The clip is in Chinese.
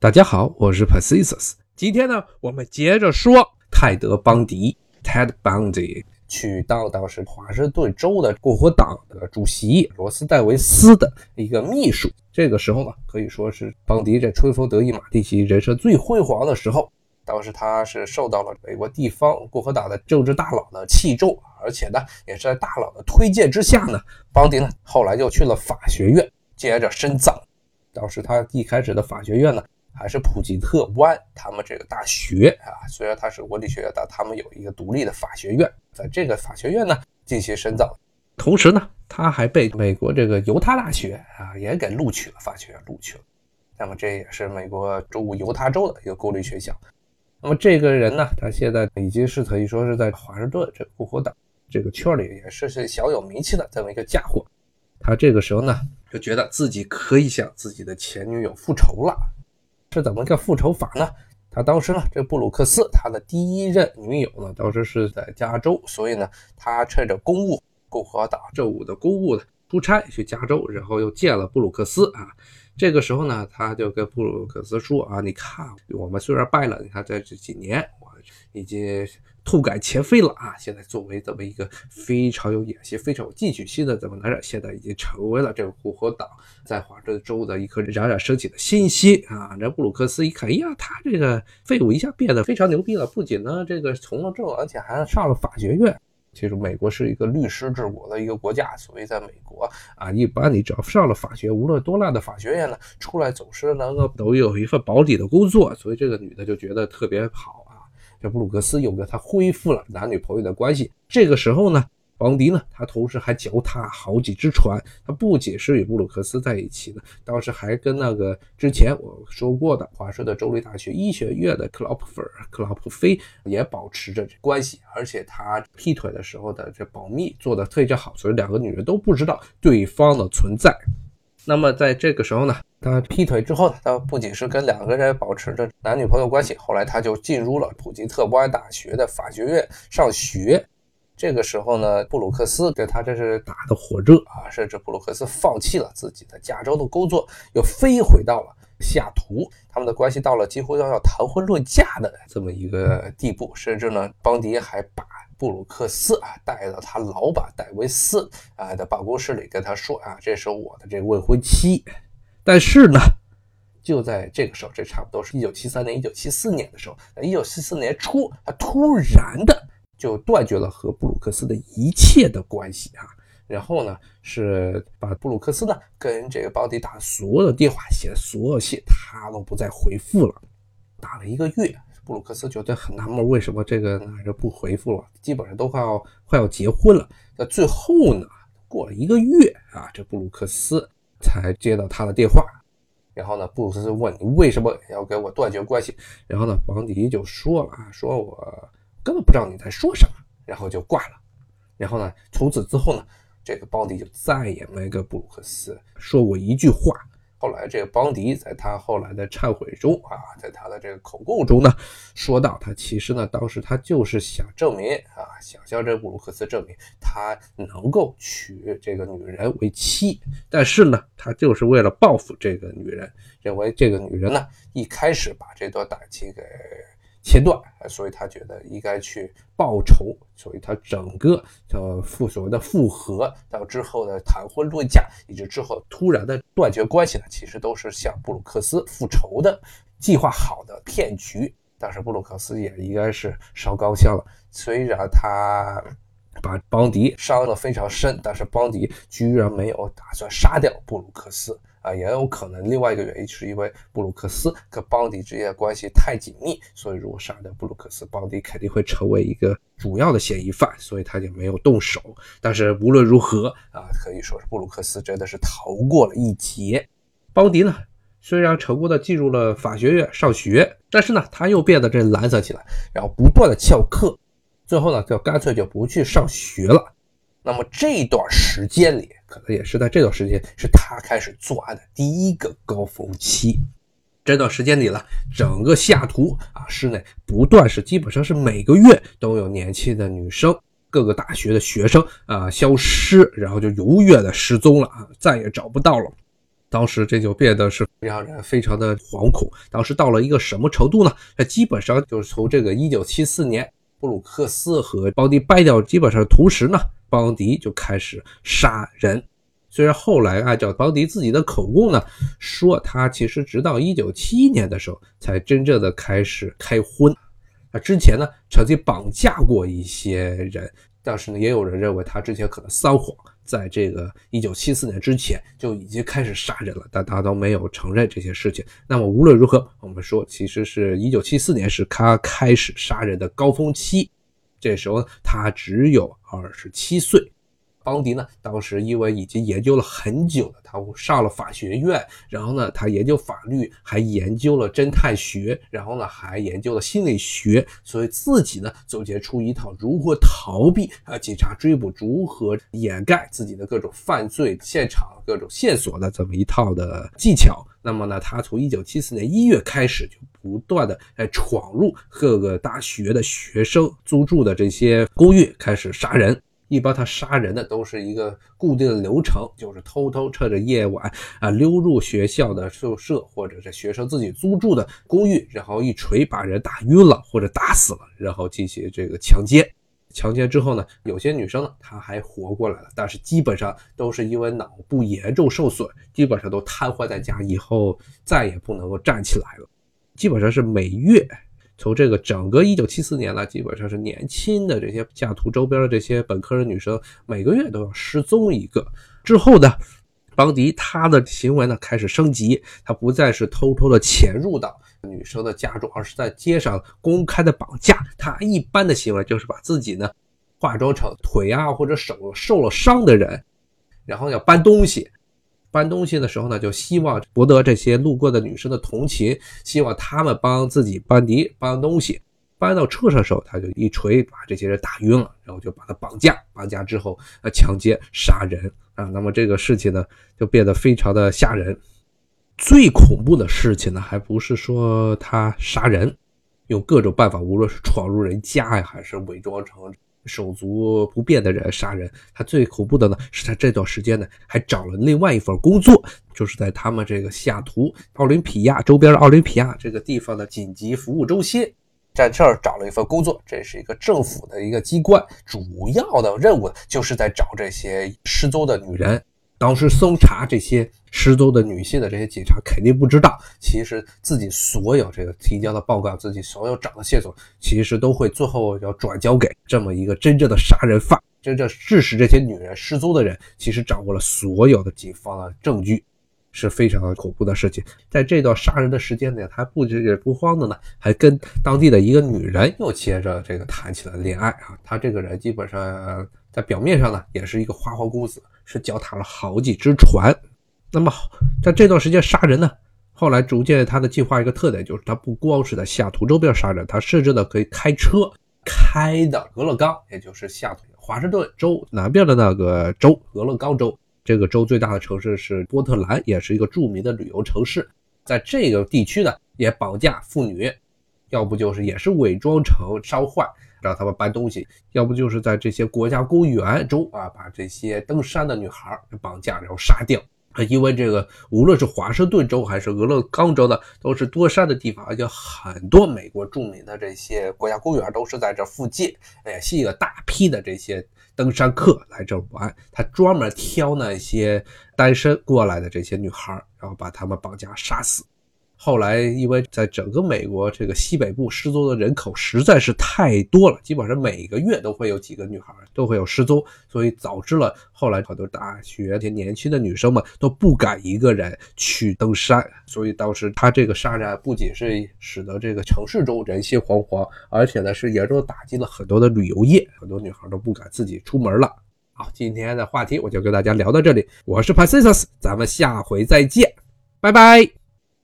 大家好，我是 Pacisus。今天呢，我们接着说泰德·邦迪 （Ted Bundy） 去当当时华盛顿州的共和党的主席罗斯戴维斯的一个秘书。这个时候呢，可以说是邦迪这春风得意马蹄疾、人生最辉煌的时候。当时他是受到了美国地方共和党的政治大佬的器重，而且呢，也是在大佬的推荐之下呢，邦迪呢后来就去了法学院，接着深造。当时他一开始的法学院呢。还是普吉特湾他们这个大学啊，虽然它是国立学院，但他们有一个独立的法学院，在这个法学院呢进行深造。同时呢，他还被美国这个犹他大学啊也给录取了，法学院录取了。那么这也是美国中部犹他州的一个公立学校。那么这个人呢，他现在已经是可以说是在华盛顿这个共和党这个圈里也是是小有名气的这么一个家伙。他这个时候呢，就觉得自己可以向自己的前女友复仇了。是怎么个复仇法呢？他当时呢，这布鲁克斯他的第一任女友呢，当时是在加州，所以呢，他趁着公务共和党政务的公务呢出差去加州，然后又见了布鲁克斯啊。这个时候呢，他就跟布鲁克斯说啊，你看我们虽然败了，你看在这几年已经。痛改前非了啊！现在作为这么一个非常有野心、非常有进取心的这么男人，现在已经成为了这个共和党在华盛顿州的一颗冉冉升起的新星啊！这布鲁克斯一看，哎呀，他这个废物一下变得非常牛逼了，不仅呢这个从了政，而且还上了法学院。其实美国是一个律师治国的一个国家，所以在美国啊，一般你只要上了法学，无论多烂的法学院呢，出来总是能够都有一份保底的工作，所以这个女的就觉得特别好。这布鲁克斯又跟他恢复了男女朋友的关系。这个时候呢，邦迪呢，他同时还脚踏好几只船。他不仅是与布鲁克斯在一起呢，当时还跟那个之前我说过的华盛顿州立大学医学院的克劳普菲尔、克劳普菲也保持着关系。而且他劈腿的时候的这保密做的特别好，所以两个女人都不知道对方的存在。那么在这个时候呢，他劈腿之后呢，他不仅是跟两个人保持着男女朋友关系，后来他就进入了普吉特湾大学的法学院上学。这个时候呢，布鲁克斯跟他这是打的火热啊，甚至布鲁克斯放弃了自己的加州的工作，又飞回到了西雅图，他们的关系到了几乎要要谈婚论嫁的这么一个地步，甚至呢，邦迪还把。布鲁克斯啊，带到他老板戴维斯啊的办公室里，跟他说啊，这是我的这未婚妻。但是呢，就在这个时候，这差不多是一九七三年、一九七四年的时候，在一九七四年初，他突然的就断绝了和布鲁克斯的一切的关系啊。然后呢，是把布鲁克斯呢跟这个邦迪打所有的电话、写的所有信，他都不再回复了。打了一个月。布鲁克斯觉得很纳闷，为什么这个男人不回复了？基本上都快要快要结婚了。那最后呢，过了一个月啊，这布鲁克斯才接到他的电话。然后呢，布鲁克斯问你为什么要跟我断绝关系？然后呢，邦迪就说了，说我根本不知道你在说什么，然后就挂了。然后呢，从此之后呢，这个邦迪就再也没跟布鲁克斯说过一句话。后来，这个邦迪在他后来的忏悔中啊，在他的这个口供中呢，说到他其实呢，当时他就是想证明啊，想向这布鲁克斯证明他能够娶这个女人为妻，但是呢，他就是为了报复这个女人，认为这个女人呢一开始把这段感情给。切断，所以他觉得应该去报仇，所以他整个叫复所谓的复合，到之后的谈婚论嫁，以及之后突然的断绝关系呢，其实都是向布鲁克斯复仇的计划好的骗局。但是布鲁克斯也应该是烧高香了，虽然他把邦迪伤得非常深，但是邦迪居然没有打算杀掉布鲁克斯。啊，也有可能另外一个原因是因为布鲁克斯跟邦迪之间的关系太紧密，所以如果杀掉布鲁克斯，邦迪肯定会成为一个主要的嫌疑犯，所以他就没有动手。但是无论如何啊，可以说是布鲁克斯真的是逃过了一劫。邦迪呢，虽然成功的进入了法学院上学，但是呢，他又变得这懒散起来，然后不断的翘课，最后呢，就干脆就不去上学了。那么这段时间里，可能也是在这段时间，是他开始作案的第一个高峰期。这段时间里了，整个西雅图啊市内不断是基本上是每个月都有年轻的女生，各个大学的学生啊消失，然后就永远的失踪了啊，再也找不到了。当时这就变得是让人非常的惶恐。当时到了一个什么程度呢？那基本上就是从这个1974年布鲁克斯和邦迪掰掉基本上同时呢，邦迪就开始杀人。虽然后来按照邦迪自己的口供呢，说他其实直到一九七一年的时候才真正的开始开荤。啊，之前呢曾经绑架过一些人，但是呢也有人认为他之前可能撒谎。在这个一九七四年之前就已经开始杀人了，但他都没有承认这些事情。那么无论如何，我们说其实是一九七四年是他开始杀人的高峰期，这时候他只有二十七岁。邦迪呢，当时因为已经研究了很久了，他上了法学院，然后呢，他研究法律，还研究了侦探学，然后呢，还研究了心理学，所以自己呢，总结出一套如何逃避啊警察追捕，如何掩盖自己的各种犯罪现场、各种线索的这么一套的技巧。那么呢，他从一九七四年一月开始，就不断的在闯入各个大学的学生租住的这些公寓，开始杀人。一般他杀人的都是一个固定的流程，就是偷偷趁着夜晚啊溜入学校的宿舍或者是学生自己租住的公寓，然后一锤把人打晕了或者打死了，然后进行这个强奸。强奸之后呢，有些女生她还活过来了，但是基本上都是因为脑部严重受损，基本上都瘫痪在家，以后再也不能够站起来了。基本上是每月。从这个整个一九七四年呢，基本上是年轻的这些下图周边的这些本科的女生，每个月都要失踪一个。之后呢，邦迪他的行为呢开始升级，他不再是偷偷的潜入到女生的家中，而是在街上公开的绑架。他一般的行为就是把自己呢化妆成腿啊或者手受了伤的人，然后要搬东西。搬东西的时候呢，就希望博得这些路过的女生的同情，希望他们帮自己搬迪搬东西。搬到车上的时候，他就一锤把这些人打晕了，然后就把他绑架。绑架之后，呃，强奸杀人啊。那么这个事情呢，就变得非常的吓人。最恐怖的事情呢，还不是说他杀人，用各种办法，无论是闯入人家呀，还是伪装成。手足不便的人杀人，他最恐怖的呢，是他这段时间呢还找了另外一份工作，就是在他们这个西雅图奥林匹亚周边的奥林匹亚这个地方的紧急服务中心，在这儿找了一份工作，这是一个政府的一个机关，主要的任务就是在找这些失踪的女人。当时搜查这些失踪的女性的这些警察肯定不知道，其实自己所有这个提交的报告，自己所有找的线索，其实都会最后要转交给这么一个真正的杀人犯，真正致使这些女人失踪的人，其实掌握了所有的警方的证据，是非常恐怖的事情。在这段杀人的时间内，他不止不慌的呢，还跟当地的一个女人又接着这个谈起了恋爱啊。他这个人基本上在表面上呢，也是一个花花公子。是脚踏了好几只船，那么在这段时间杀人呢？后来逐渐他的计划一个特点就是，他不光是在下图周边杀人，他甚至呢可以开车开到俄勒冈，也就是下图华盛顿州南边的那个州——俄勒冈州。这个州最大的城市是波特兰，也是一个著名的旅游城市。在这个地区呢，也绑架妇女，要不就是也是伪装成烧坏。让他们搬东西，要不就是在这些国家公园中啊，把这些登山的女孩绑架，然后杀掉。因为这个，无论是华盛顿州还是俄勒冈州呢，都是多山的地方，而且很多美国著名的这些国家公园都是在这附近，哎，吸引了大批的这些登山客来这玩。他专门挑那些单身过来的这些女孩，然后把她们绑架杀死。后来，因为在整个美国这个西北部失踪的人口实在是太多了，基本上每个月都会有几个女孩都会有失踪，所以导致了后来很多大学这些年轻的女生们都不敢一个人去登山。所以当时他这个杀人不仅是使得这个城市中人心惶惶，而且呢是严重打击了很多的旅游业，很多女孩都不敢自己出门了。好，今天的话题我就跟大家聊到这里，我是 p a c i s 咱们下回再见，拜拜。